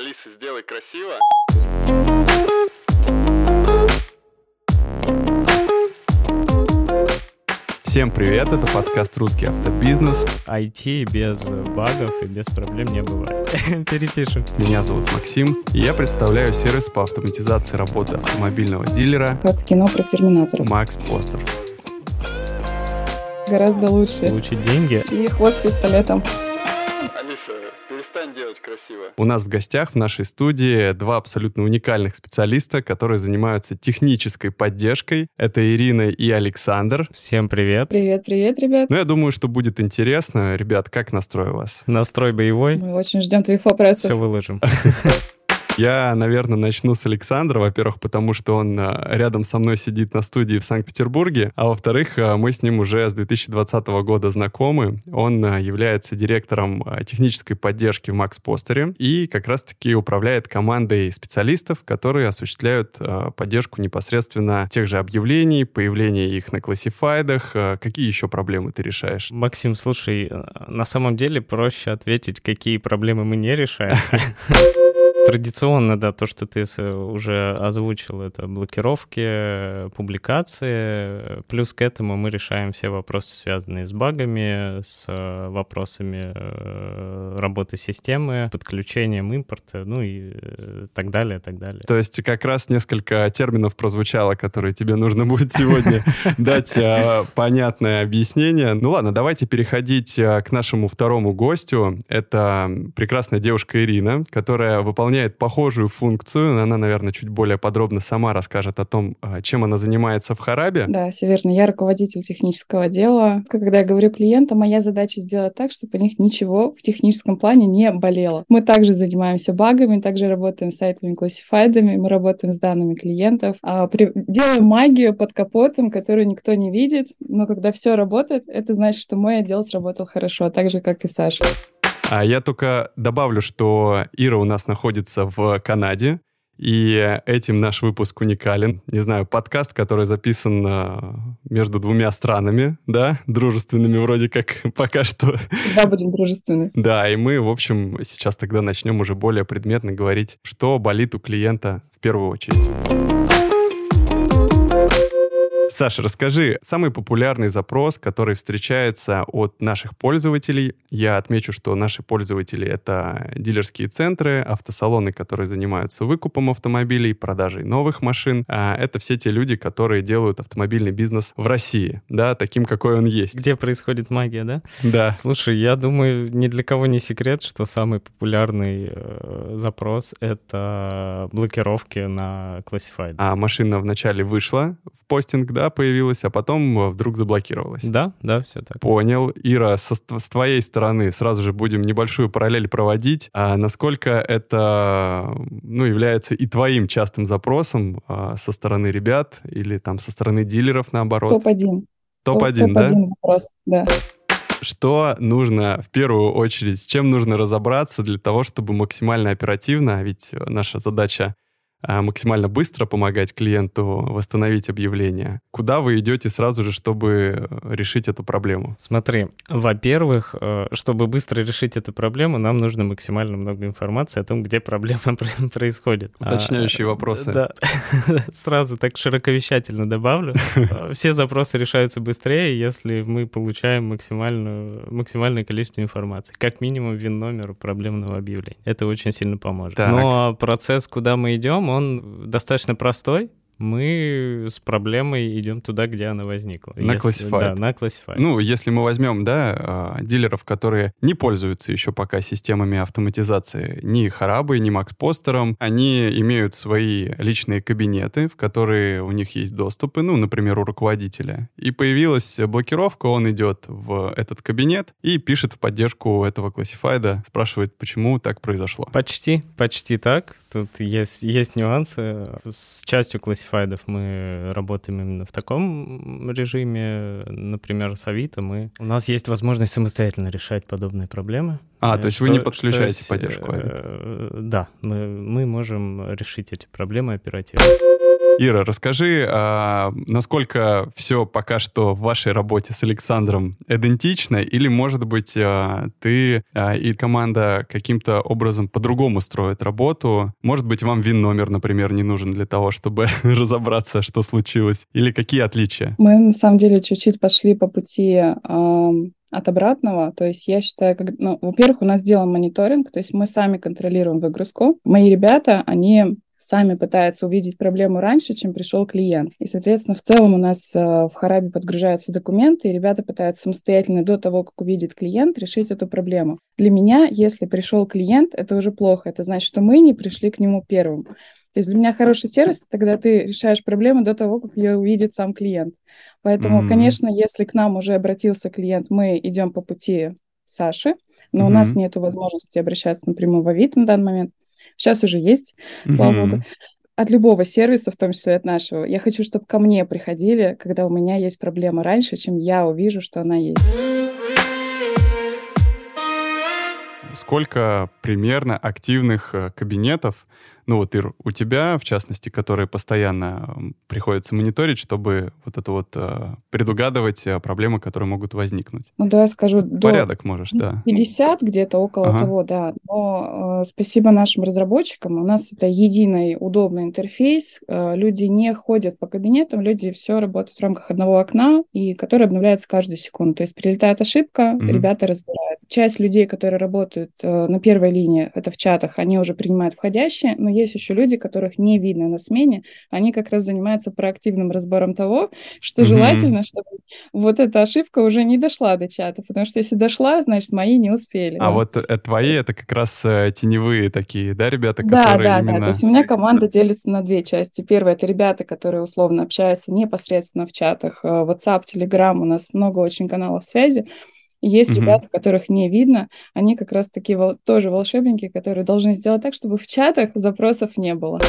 Алиса, сделай красиво. Всем привет, это подкаст «Русский автобизнес». IT без багов и без проблем не бывает. Перепишем. Меня зовут Максим, и я представляю сервис по автоматизации работы автомобильного дилера Как кино про терминаторов. Макс Постер. Гораздо лучше. Получить деньги. И хвост пистолетом. У нас в гостях в нашей студии два абсолютно уникальных специалиста, которые занимаются технической поддержкой. Это Ирина и Александр. Всем привет. Привет, привет, ребят. Ну, я думаю, что будет интересно. Ребят, как настрой у вас? Настрой боевой. Мы очень ждем твоих вопросов. Все выложим. Я, наверное, начну с Александра, во-первых, потому что он а, рядом со мной сидит на студии в Санкт-Петербурге, а во-вторых, а, мы с ним уже с 2020 года знакомы. Он а, является директором технической поддержки в Макс Постере и как раз-таки управляет командой специалистов, которые осуществляют поддержку непосредственно тех же объявлений, появления их на классифайдах. Какие еще проблемы ты решаешь? Максим, слушай, э, на самом деле проще ответить, какие проблемы мы не решаем. Традиционно, да, то, что ты с- уже озвучил, это блокировки, э, публикации. Плюс к этому мы решаем все вопросы, связанные с багами, с э, вопросами э, работы системы, подключением импорта, ну и э, так далее, так далее. То есть как раз несколько терминов прозвучало, которые тебе нужно будет сегодня дать понятное объяснение. Ну ладно, давайте переходить к нашему второму гостю. Это прекрасная девушка Ирина, которая выполняет похожую функцию. Она, наверное, чуть более подробно сама расскажет о том, а, чем она занимается в Харабе. Да, все верно. Я руководитель технического отдела. Когда я говорю клиентам, моя задача сделать так, чтобы у них ничего в техническом плане не болело. Мы также занимаемся багами, также работаем с сайтовыми классифайдами, мы работаем с данными клиентов, а, делаем магию под капотом, которую никто не видит. Но когда все работает, это значит, что мой отдел сработал хорошо, так же, как и Саша. А я только добавлю, что Ира у нас находится в Канаде, и этим наш выпуск уникален. Не знаю, подкаст, который записан а, между двумя странами, да, дружественными вроде как пока что. Всегда будем дружественны. Да, и мы, в общем, сейчас тогда начнем уже более предметно говорить, что болит у клиента в первую очередь. Саша, расскажи, самый популярный запрос, который встречается от наших пользователей. Я отмечу, что наши пользователи — это дилерские центры, автосалоны, которые занимаются выкупом автомобилей, продажей новых машин. А это все те люди, которые делают автомобильный бизнес в России, да, таким, какой он есть. Где происходит магия, да? Да. Слушай, я думаю, ни для кого не секрет, что самый популярный э, запрос — это блокировки на Classified. А машина вначале вышла в постинг, да, появилась, а потом э, вдруг заблокировалась. Да, да, все так. Понял. Ира, со- с твоей стороны сразу же будем небольшую параллель проводить. А насколько это ну, является и твоим частым запросом а, со стороны ребят или там со стороны дилеров, наоборот? Топ-1. Топ-1, да? Топ-1 вопрос, да. Что нужно в первую очередь, с чем нужно разобраться для того, чтобы максимально оперативно, а ведь наша задача максимально быстро помогать клиенту восстановить объявление. Куда вы идете сразу же, чтобы э, решить эту проблему? Смотри, во-первых, э, чтобы быстро решить эту проблему, нам нужно максимально много информации о том, где проблема про- происходит. Уточняющие А, вопросы. Да, сразу так широковещательно добавлю. Все запросы решаются быстрее, если мы получаем максимальную, максимальное количество информации. Как минимум вин-номер проблемного объявления. Это очень сильно поможет. Так. Но процесс, куда мы идем, он достаточно простой. Мы с проблемой идем туда, где она возникла. На Classified. Да, на Classified. Ну, если мы возьмем, да, а, дилеров, которые не пользуются еще пока системами автоматизации ни Харабой, ни Макспостером, они имеют свои личные кабинеты, в которые у них есть доступы, ну, например, у руководителя. И появилась блокировка, он идет в этот кабинет и пишет в поддержку этого классифайда, спрашивает, почему так произошло. Почти, почти так. Тут есть, есть нюансы. С частью классифайдов мы работаем именно в таком режиме. Например, с Авито мы... У нас есть возможность самостоятельно решать подобные проблемы. А, Э, то есть вы что- не подключаете что есть, поддержку Авито? э, Да, мы, мы можем решить эти проблемы оперативно. Ира, расскажи, а, насколько все пока что в вашей работе с Александром идентично, или, может быть, а, ты а, и команда каким-то образом по-другому строят работу? Может быть, вам ВИН-номер, например, не нужен для того, чтобы разобраться, что случилось? Или какие отличия? Мы, на самом деле, чуть-чуть пошли по пути от обратного. То есть я считаю, как, ну, во-первых, у нас сделан мониторинг, то есть мы сами контролируем выгрузку. Мои ребята, они сами пытаются увидеть проблему раньше, чем пришел клиент. И, соответственно, в целом у нас э, в Харабе подгружаются документы, и ребята пытаются самостоятельно до того, как увидит клиент, решить эту проблему. Для меня, если пришел клиент, это уже плохо. Это значит, что мы не пришли к нему первым. То есть для меня хороший сервис, тогда ты решаешь проблему до того, как ее увидит сам клиент. Поэтому, mm-hmm. конечно, если к нам уже обратился клиент, мы идем по пути Саши, но mm-hmm. у нас нет возможности обращаться напрямую в Авито на данный момент. Сейчас уже есть, mm-hmm. слава богу. От любого сервиса, в том числе от нашего. Я хочу, чтобы ко мне приходили, когда у меня есть проблема раньше, чем я увижу, что она есть. Сколько примерно активных э, кабинетов ну вот, Ир, у тебя, в частности, которые постоянно приходится мониторить, чтобы вот это вот э, предугадывать э, проблемы, которые могут возникнуть. Ну да, я скажу, до Порядок можешь, да. 50 где-то около ага. того, да. Но э, спасибо нашим разработчикам, у нас это единый удобный интерфейс, э, люди не ходят по кабинетам, люди все работают в рамках одного окна, и который обновляется каждую секунду. То есть прилетает ошибка, угу. ребята разбирают. Часть людей, которые работают э, на первой линии, это в чатах, они уже принимают входящие, но есть еще люди, которых не видно на смене, они как раз занимаются проактивным разбором того, что mm-hmm. желательно, чтобы вот эта ошибка уже не дошла до чата, потому что если дошла, значит, мои не успели. А вот э, твои это как раз э, теневые такие, да, ребята, да, которые да, именно... Да, то есть у меня команда делится на две части. Первое — это ребята, которые условно общаются непосредственно в чатах, э, WhatsApp, Telegram, у нас много очень каналов связи, есть угу. ребята, которых не видно, они как раз таки вол- тоже волшебники, которые должны сделать так, чтобы в чатах запросов не было.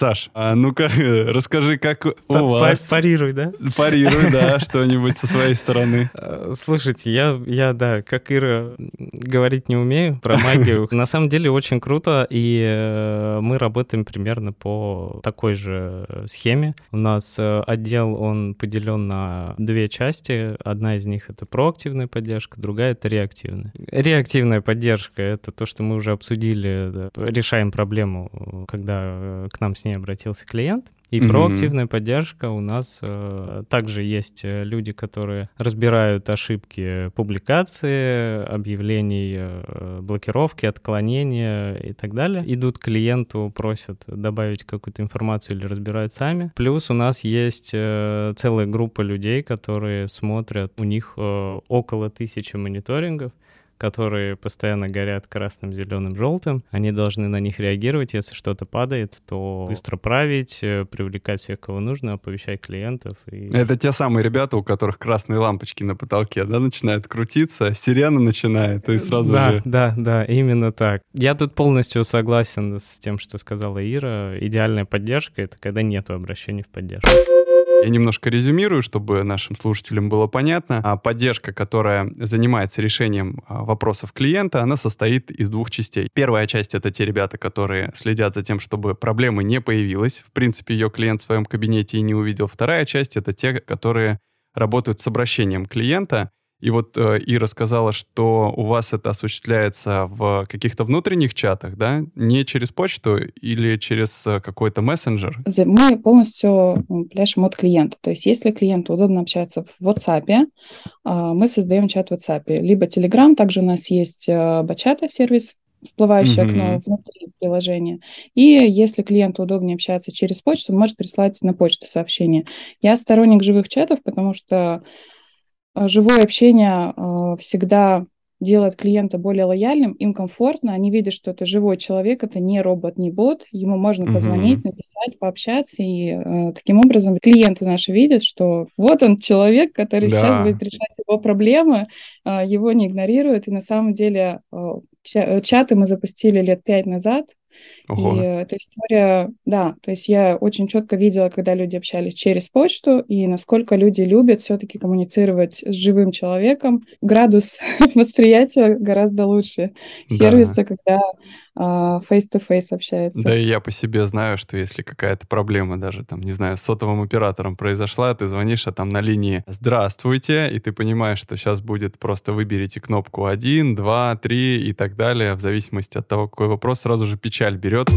Саш, а ну-ка, расскажи, как у вас... Парируй, да? Парируй, да, что-нибудь со своей стороны. Э, слушайте, я, я, да, как Ира, говорить не умею про магию. На самом деле очень круто, и э, мы работаем примерно по такой же схеме. У нас э, отдел, он поделен на две части. Одна из них — это проактивная поддержка, другая — это реактивная. Реактивная поддержка — это то, что мы уже обсудили, да, решаем проблему, когда к нам с ней ней обратился клиент. И mm-hmm. проактивная поддержка у нас э, также есть э, люди, которые разбирают ошибки публикации, объявлений, э, блокировки, отклонения и так далее. Идут к клиенту, просят добавить какую-то информацию или разбирают сами. Плюс у нас есть э, целая группа людей, которые смотрят, у них э, около тысячи мониторингов которые постоянно горят красным, зеленым, желтым. Они должны на них реагировать. Если что-то падает, то быстро править, э, привлекать всех, кого нужно, оповещать клиентов. И... Это те самые ребята, у которых красные лампочки на потолке, да, начинают крутиться, сирена начинает, и сразу да, же... Да, да, именно так. Я тут полностью согласен с тем, что сказала Ира. Идеальная поддержка — это когда нет обращений в поддержку. Я немножко резюмирую, чтобы нашим слушателям было понятно. А поддержка, которая занимается решением а, вопросов клиента, она состоит из двух частей. Первая часть — это те ребята, которые следят за тем, чтобы проблемы не появилась. В принципе, ее клиент в своем кабинете и не увидел. Вторая часть — это те, которые работают с обращением клиента и вот э, Ира сказала, что у вас это осуществляется в каких-то внутренних чатах, да? Не через почту или через э, какой-то мессенджер? Мы полностью пляшем от клиента. То есть если клиенту удобно общаться в WhatsApp, э, мы создаем чат в WhatsApp. Либо Telegram, также у нас есть э, бачата сервис, всплывающее mm-hmm. окно внутри приложения. И если клиенту удобнее общаться через почту, он может прислать на почту сообщение. Я сторонник живых чатов, потому что живое общение а, всегда делает клиента более лояльным, им комфортно, они видят, что это живой человек, это не робот, не бот, ему можно позвонить, написать, пообщаться, и э, таким образом клиенты наши видят, что вот он человек, который да. сейчас будет решать его проблемы, э, его не игнорируют, и на самом деле э, чаты мы запустили лет пять назад, Ого. И эта история, да, то есть я очень четко видела, когда люди общались через почту, и насколько люди любят все-таки коммуницировать с живым человеком. Градус восприятия гораздо лучше сервиса, да. когда face-to-face общается. Да и я по себе знаю, что если какая-то проблема даже, там, не знаю, с сотовым оператором произошла, ты звонишь, а там на линии «Здравствуйте», и ты понимаешь, что сейчас будет просто выберите кнопку 1, 2, 3 и так далее, в зависимости от того, какой вопрос, сразу же печаль берет.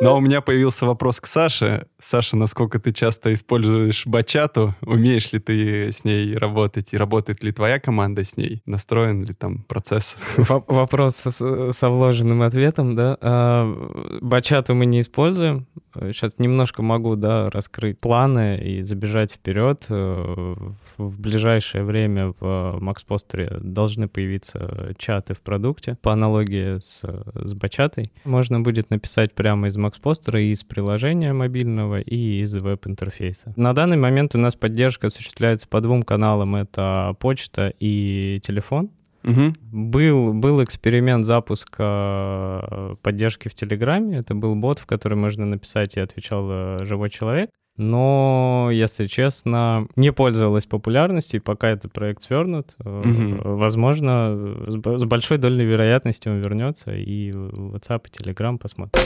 Но у меня появился вопрос к Саше. Саша, насколько ты часто используешь бачату? Умеешь ли ты с ней работать? И работает ли твоя команда с ней? Настроен ли там процесс? Вопрос со вложенным ответом, да. А, бачату мы не используем. Сейчас немножко могу, да, раскрыть планы и забежать вперед. Э, в ближайшее время в Макс-постере должны появиться чаты в продукте по аналогии с, с бачатой. Можно будет написать прямо из Макс-постера из приложения мобильного и из веб-интерфейса. На данный момент у нас поддержка осуществляется по двум каналам. Это почта и телефон. Угу. Был, был эксперимент запуска э, поддержки в Телеграме. Это был бот, в который можно написать и отвечал э, живой человек. Но, если честно, не пользовалась популярностью, и пока этот проект свернут, угу. возможно, с большой долей вероятности он вернется, и WhatsApp и Telegram посмотрим.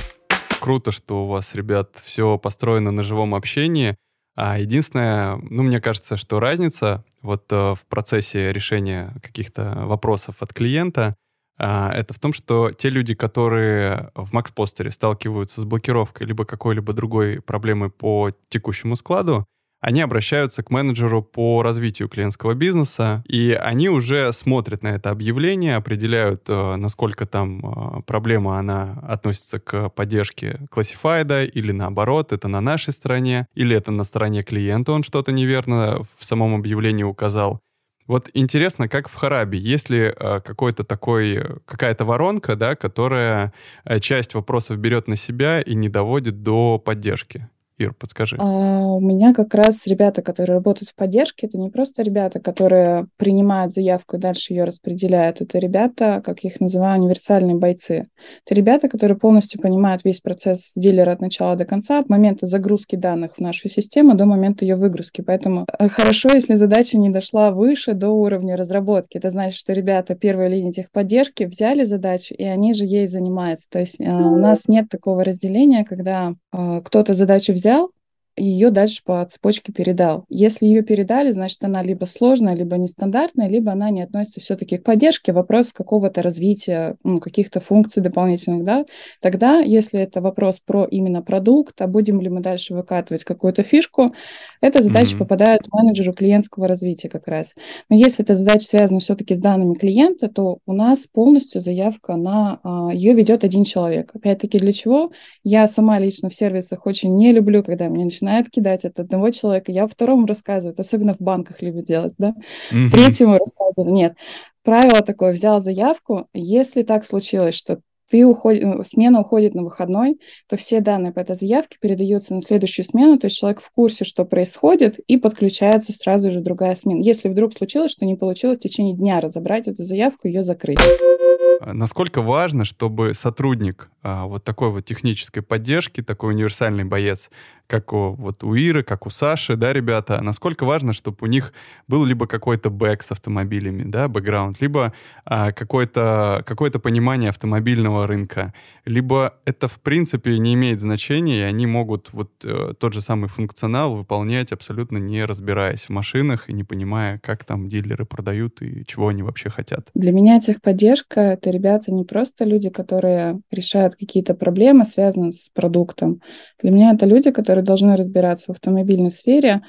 Круто, что у вас, ребят, все построено на живом общении. А единственное, ну, мне кажется, что разница вот э, в процессе решения каких-то вопросов от клиента, э, это в том, что те люди, которые в Макс-постере сталкиваются с блокировкой либо какой-либо другой проблемой по текущему складу, они обращаются к менеджеру по развитию клиентского бизнеса, и они уже смотрят на это объявление, определяют, э, насколько там э, проблема, она относится к поддержке классифайда, или наоборот, это на нашей стороне, или это на стороне клиента, он что-то неверно в самом объявлении указал. Вот интересно, как в Харабе, есть ли э, какой-то такой, какая-то воронка, да, которая часть вопросов берет на себя и не доводит до поддержки? Ир, подскажи. А, у меня как раз ребята, которые работают в поддержке, это не просто ребята, которые принимают заявку и дальше ее распределяют. Это ребята, как я их называю, универсальные бойцы. Это ребята, которые полностью понимают весь процесс дилера от начала до конца, от момента загрузки данных в нашу систему до момента ее выгрузки. Поэтому э, хорошо, если задача не дошла выше до уровня разработки. Это значит, что ребята первой линии техподдержки взяли задачу, и они же ей занимаются. То есть э, у нас нет такого разделения, когда кто-то задачу взял, взял, ее дальше по цепочке передал. Если ее передали, значит, она либо сложная, либо нестандартная, либо она не относится все-таки к поддержке, вопрос какого-то развития, ну, каких-то функций дополнительных, да, тогда, если это вопрос про именно продукт, а будем ли мы дальше выкатывать какую-то фишку, эта задача mm-hmm. попадает менеджеру клиентского развития как раз. Но если эта задача связана все-таки с данными клиента, то у нас полностью заявка на а, ее ведет один человек. Опять-таки для чего? Я сама лично в сервисах очень не люблю, когда мне начинают начинает кидать от одного человека, я второму рассказываю, особенно в банках любят делать, да, mm-hmm. третьему рассказываю, нет. Правило такое, взял заявку, если так случилось, что ты уходи, э, смена уходит на выходной, то все данные по этой заявке передаются на следующую смену, то есть человек в курсе, что происходит, и подключается сразу же другая смена. Если вдруг случилось, что не получилось в течение дня разобрать эту заявку, ее закрыть. А насколько важно, чтобы сотрудник а, вот такой вот технической поддержки, такой универсальный боец, как у, вот у Иры, как у Саши, да, ребята, насколько важно, чтобы у них был либо какой-то бэк с автомобилями, да, бэкграунд, либо а, какое-то какое понимание автомобильного рынка, либо это, в принципе, не имеет значения, и они могут вот э, тот же самый функционал выполнять абсолютно не разбираясь в машинах и не понимая, как там дилеры продают и чего они вообще хотят. Для меня техподдержка — это ребята не просто люди, которые решают какие-то проблемы, связанные с продуктом. Для меня это люди, которые должны разбираться в автомобильной сфере,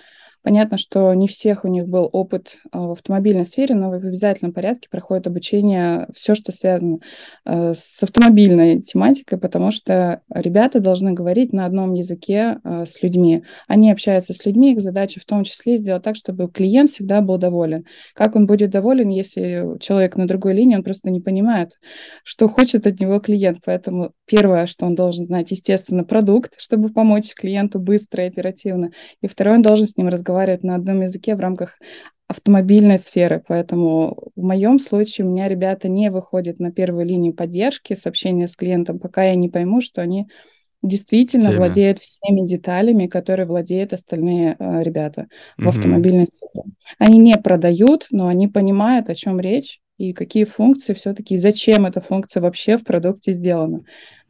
Понятно, что не всех у них был опыт а, в автомобильной сфере, но в обязательном порядке проходит обучение все, что связано э, с автомобильной тематикой, потому что ребята должны говорить на одном языке э, с людьми. Они общаются с людьми, их задача в том числе сделать так, чтобы клиент всегда был доволен. Как он будет доволен, если человек на другой линии, он просто не понимает, что хочет от него клиент. Поэтому первое, что он должен знать, естественно, продукт, чтобы помочь клиенту быстро и оперативно. И второе, он должен с ним разговаривать разговаривать на одном языке в рамках автомобильной сферы. Поэтому в моем случае у меня ребята не выходят на первую линию поддержки, сообщения с клиентом, пока я не пойму, что они действительно Теме. владеют всеми деталями, которые владеют остальные э, ребята в угу. автомобильной сфере. Они не продают, но они понимают, о чем речь, и какие функции все-таки, зачем эта функция вообще в продукте сделана.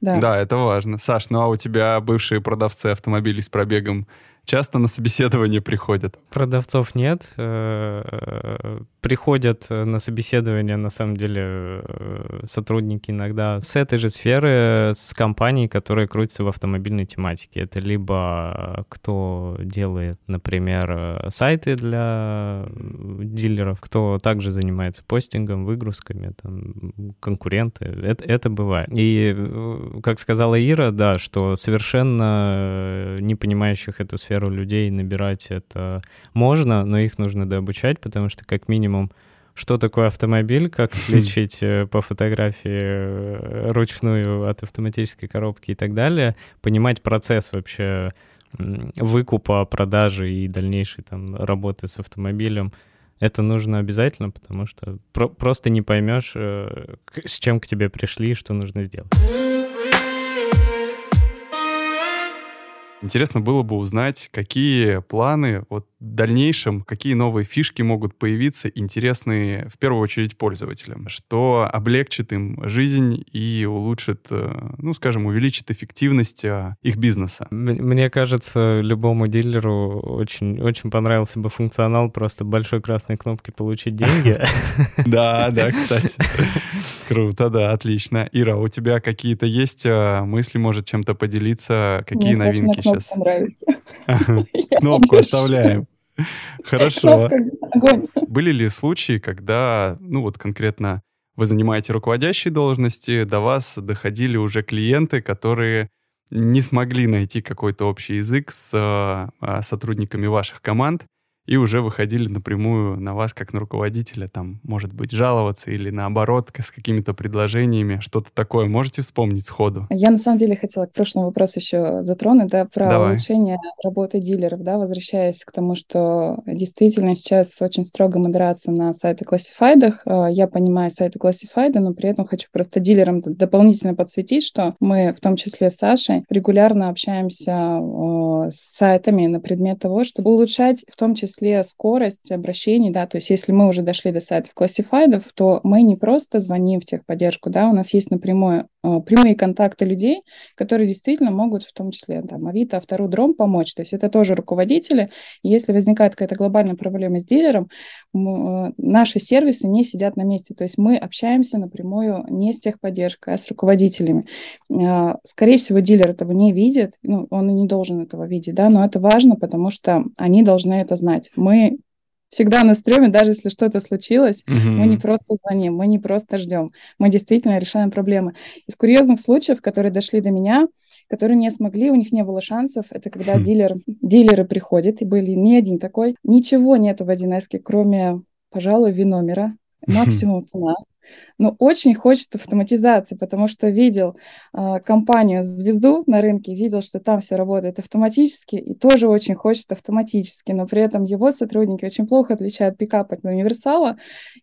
Да. да, это важно. Саш, ну а у тебя бывшие продавцы автомобилей с пробегом часто на собеседование приходят? Продавцов нет. Э, приходят на собеседование, на самом деле, э, сотрудники иногда с этой же сферы, с компаний, которые крутятся в автомобильной тематике. Это либо кто делает, например, сайты для дилеров, кто также занимается постингом, выгрузками, там, конкуренты. Это, это бывает. И, э, как сказала Ира, да, что совершенно не понимающих эту сферу сферу людей набирать это можно, но их нужно дообучать, потому что как минимум что такое автомобиль, как отличить э, по фотографии э, ручную от автоматической коробки и так далее, понимать процесс вообще выкупа, продажи и дальнейшей там работы с автомобилем, это нужно обязательно, потому что про- просто не поймешь, э, с чем к тебе пришли, что нужно сделать. Интересно было бы узнать, какие планы вот в дальнейшем, какие новые фишки могут появиться, интересные в первую очередь пользователям, что облегчит им жизнь и улучшит, э, ну, скажем, увеличит эффективность э, их бизнеса. Мне кажется, любому дилеру очень, очень понравился бы функционал просто большой красной кнопки «Получить деньги». Да, да, кстати. Круто, да, отлично. Ира, у тебя какие-то есть э, мысли, может, чем-то поделиться? Какие новинки сейчас? нравится. Кнопку оставляем. Хорошо. Были ли случаи, когда, ну вот конкретно вы занимаете руководящие должности, до вас доходили уже клиенты, которые не смогли найти какой-то общий язык с а, сотрудниками ваших команд, и уже выходили напрямую на вас как на руководителя, там, может быть, жаловаться или наоборот, с какими-то предложениями, что-то такое. Можете вспомнить сходу? Я на самом деле хотела к прошлому вопросу еще затронуть, да, про Давай. улучшение работы дилеров, да, возвращаясь к тому, что действительно сейчас очень строго модерация на сайты классифайдах. А, я понимаю сайты классифайда, но при этом хочу просто дилерам дополнительно подсветить, что мы, в том числе с Сашей, регулярно общаемся с сайтами на предмет того, чтобы улучшать в том числе числе скорость обращений, да, то есть если мы уже дошли до сайтов классифайдов, то мы не просто звоним в техподдержку, да, у нас есть напрямую прямые контакты людей, которые действительно могут в том числе там, Авито, Автору, помочь. То есть это тоже руководители. Если возникает какая-то глобальная проблема с дилером, э, наши сервисы не сидят на месте. То есть мы общаемся напрямую не с техподдержкой, а с руководителями. Э, скорее всего, дилер этого не видит, ну, он и не должен этого видеть, да, но это важно, потому что они должны это знать. Мы всегда на стреме, даже если что-то случилось, угу. мы не просто звоним, мы не просто ждем, мы действительно решаем проблемы. Из курьезных случаев, которые дошли до меня, которые не смогли, у них не было шансов, это когда хм. дилер, дилеры приходят, и были не один такой, ничего нету в 1С, кроме, пожалуй, виномера, максимум цена, но очень хочет автоматизации, потому что видел э, компанию «Звезду» на рынке, видел, что там все работает автоматически, и тоже очень хочет автоматически, но при этом его сотрудники очень плохо отличают пикап от универсала,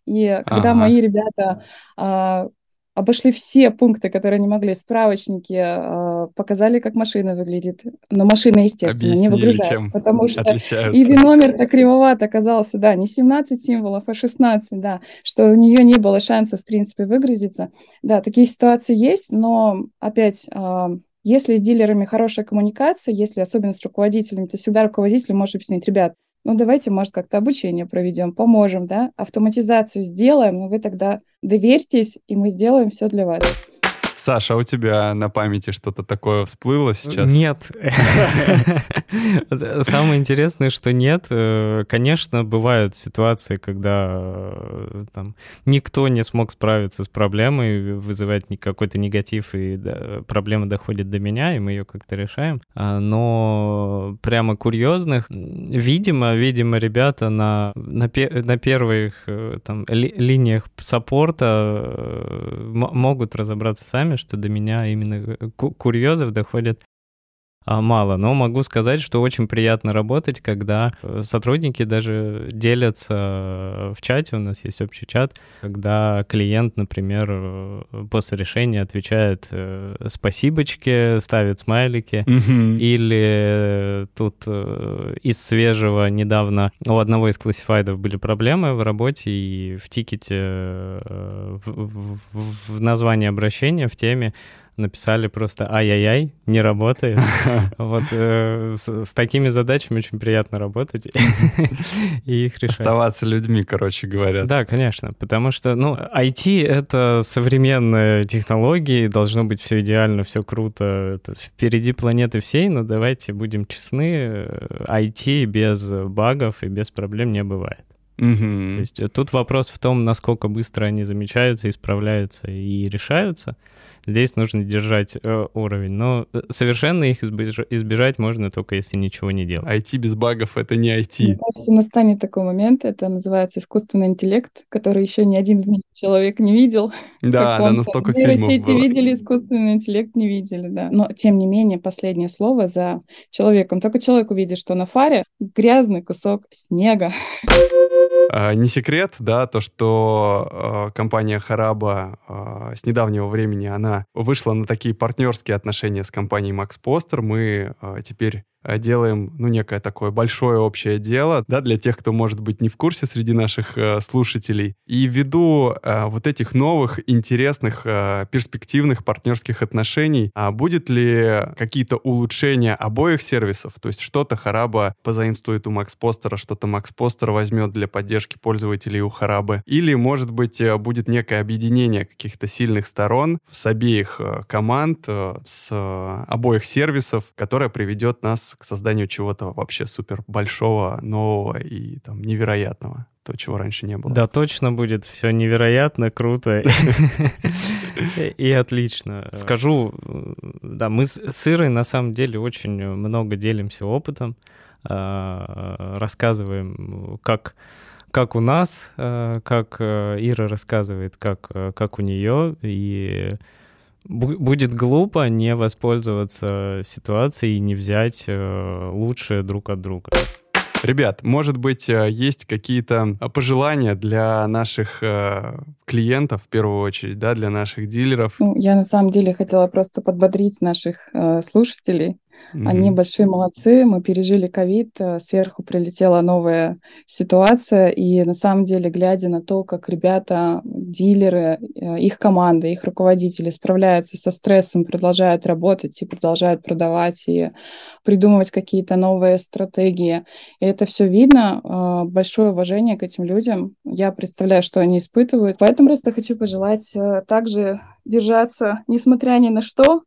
и когда ага. мои ребята э, обошли все пункты, которые они могли, справочники, э, показали, как машина выглядит. Но машина, естественно, Объяснили, не выгружается, чем потому что отличаются. и номер-то кривоват оказался, да, не 17 символов, а 16, да, что у нее не было шансов, в принципе, выгрузиться. Да, такие ситуации есть, но опять... Э, если с дилерами хорошая коммуникация, если особенно с руководителями, то всегда руководитель может объяснить, ребят, ну давайте, может, как-то обучение проведем, поможем, да, автоматизацию сделаем, но вы тогда доверьтесь, и мы сделаем все для вас. Саша, а у тебя на памяти что-то такое всплыло сейчас? Нет. Самое интересное, что нет. Э, конечно, бывают ситуации, когда э, там, никто не смог справиться с проблемой, вызывает какой-то негатив, и проблема доходит до меня, и мы ее как-то решаем. А, но прямо курьезных, видимо, видимо, ребята на, на, на первых э, там, ли, линиях саппорта могут разобраться сами, что до меня именно курьезов доходят мало, но могу сказать, что очень приятно работать, когда э, сотрудники даже делятся в чате, у нас есть общий чат, когда клиент, например, э, после решения отвечает э, спасибочки, ставит смайлики, Мгм. или тут из свежего недавно у одного из классифайдов были проблемы в работе, и в тикете в- в- в названии обращения, в теме написали просто «Ай-яй-яй, не работает». Вот э, с, такими задачами очень приятно работать и их решать. Оставаться людьми, короче говоря. Да, конечно, потому что, ну, IT — это современные технологии, должно быть все идеально, все круто, впереди планеты всей, но давайте будем честны, э, IT без багов и без проблем не бывает. Мгм. То есть э, тут вопрос в том, насколько быстро они замечаются, исправляются и решаются. Здесь нужно держать э, уровень, но э, совершенно их избеж- избежать можно только если ничего не делать. IT без багов — это не Мне IT. кажется, настанет такой момент, это называется искусственный интеллект, который еще ни один человек не видел. Да, да, настолько фильмов Нейросети было. видели, искусственный интеллект не видели, да. Но, тем не менее, последнее слово за человеком. Только человек увидит, что на фаре грязный кусок снега. Не секрет, да, то, что э, компания Хараба э, с недавнего времени, она вышла на такие партнерские отношения с компанией Max Poster. Мы э, теперь э, делаем, ну, некое такое большое общее дело, да, для тех, кто, может быть, не в курсе среди наших э, слушателей. И ввиду э, вот этих новых, интересных, э, перспективных партнерских отношений, а будет ли какие-то улучшения обоих сервисов? То есть что-то Хараба позаимствует у Poster, что-то Poster возьмет для поддержки пользователей у Харабы? Или, может быть, э, будет некое объединение каких-то сильных сторон с обеих э, команд, э, с э, обоих сервисов, которое приведет нас к созданию чего-то вообще супер большого, нового и там невероятного, то, чего раньше не было. Да, точно будет все невероятно круто и отлично. Скажу, да, мы с Ирой на самом деле очень много делимся опытом, а, рассказываем, как как у нас, э, как э, Ира рассказывает, как, э, как у нее, и будет глупо не воспользоваться ситуацией и не взять э, лучшее друг от друга. Ребят, может быть, э, есть какие-то э, пожелания для наших клиентов, в первую очередь, да, для наших дилеров? Ну, я на самом деле хотела просто подбодрить наших э, слушателей. Они большие молодцы. Мы пережили ковид, э, сверху прилетела новая ситуация. И на самом деле, глядя на то, как ребята, дилеры, э, их команды, их руководители справляются со стрессом, продолжают работать и продолжают продавать и придумывать какие-то новые стратегии. И это все видно. э, Большое уважение к этим людям. Я представляю, что они испытывают. Поэтому просто хочу пожелать также держаться, несмотря ни на что,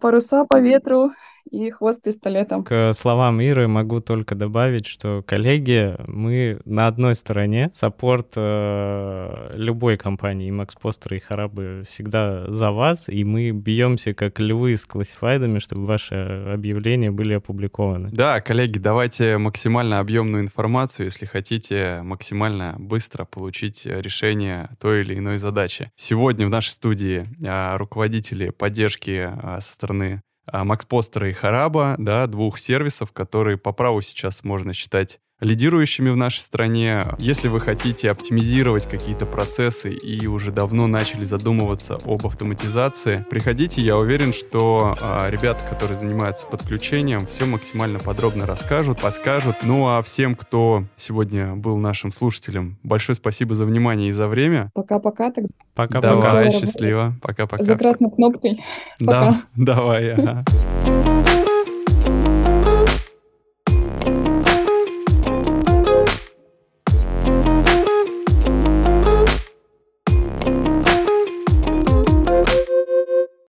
паруса по ветру и хвост пистолетом. К словам Иры могу только добавить, что, коллеги, мы на одной стороне. Саппорт э, любой компании, и Max Poster, и Харабы всегда за вас, и мы бьемся как львы с классифайдами, чтобы ваши объявления были опубликованы. Да, коллеги, давайте максимально объемную информацию, если хотите максимально быстро получить э, решение той или иной задачи. Сегодня в нашей студии а, руководители поддержки а, со стороны а, Max Poster и Хараба, да, двух сервисов, которые по праву сейчас можно считать лидирующими в нашей стране. Если вы хотите оптимизировать какие-то процессы и уже давно начали задумываться об автоматизации, приходите, я уверен, что а, ребята, которые занимаются подключением, все максимально подробно расскажут, подскажут. Ну а всем, кто сегодня был нашим слушателем, большое спасибо за внимание и за время. Пока-пока тогда Пока-пока. Давай, счастливо. Пока-пока. за красной кнопкой. Да, давай. ага.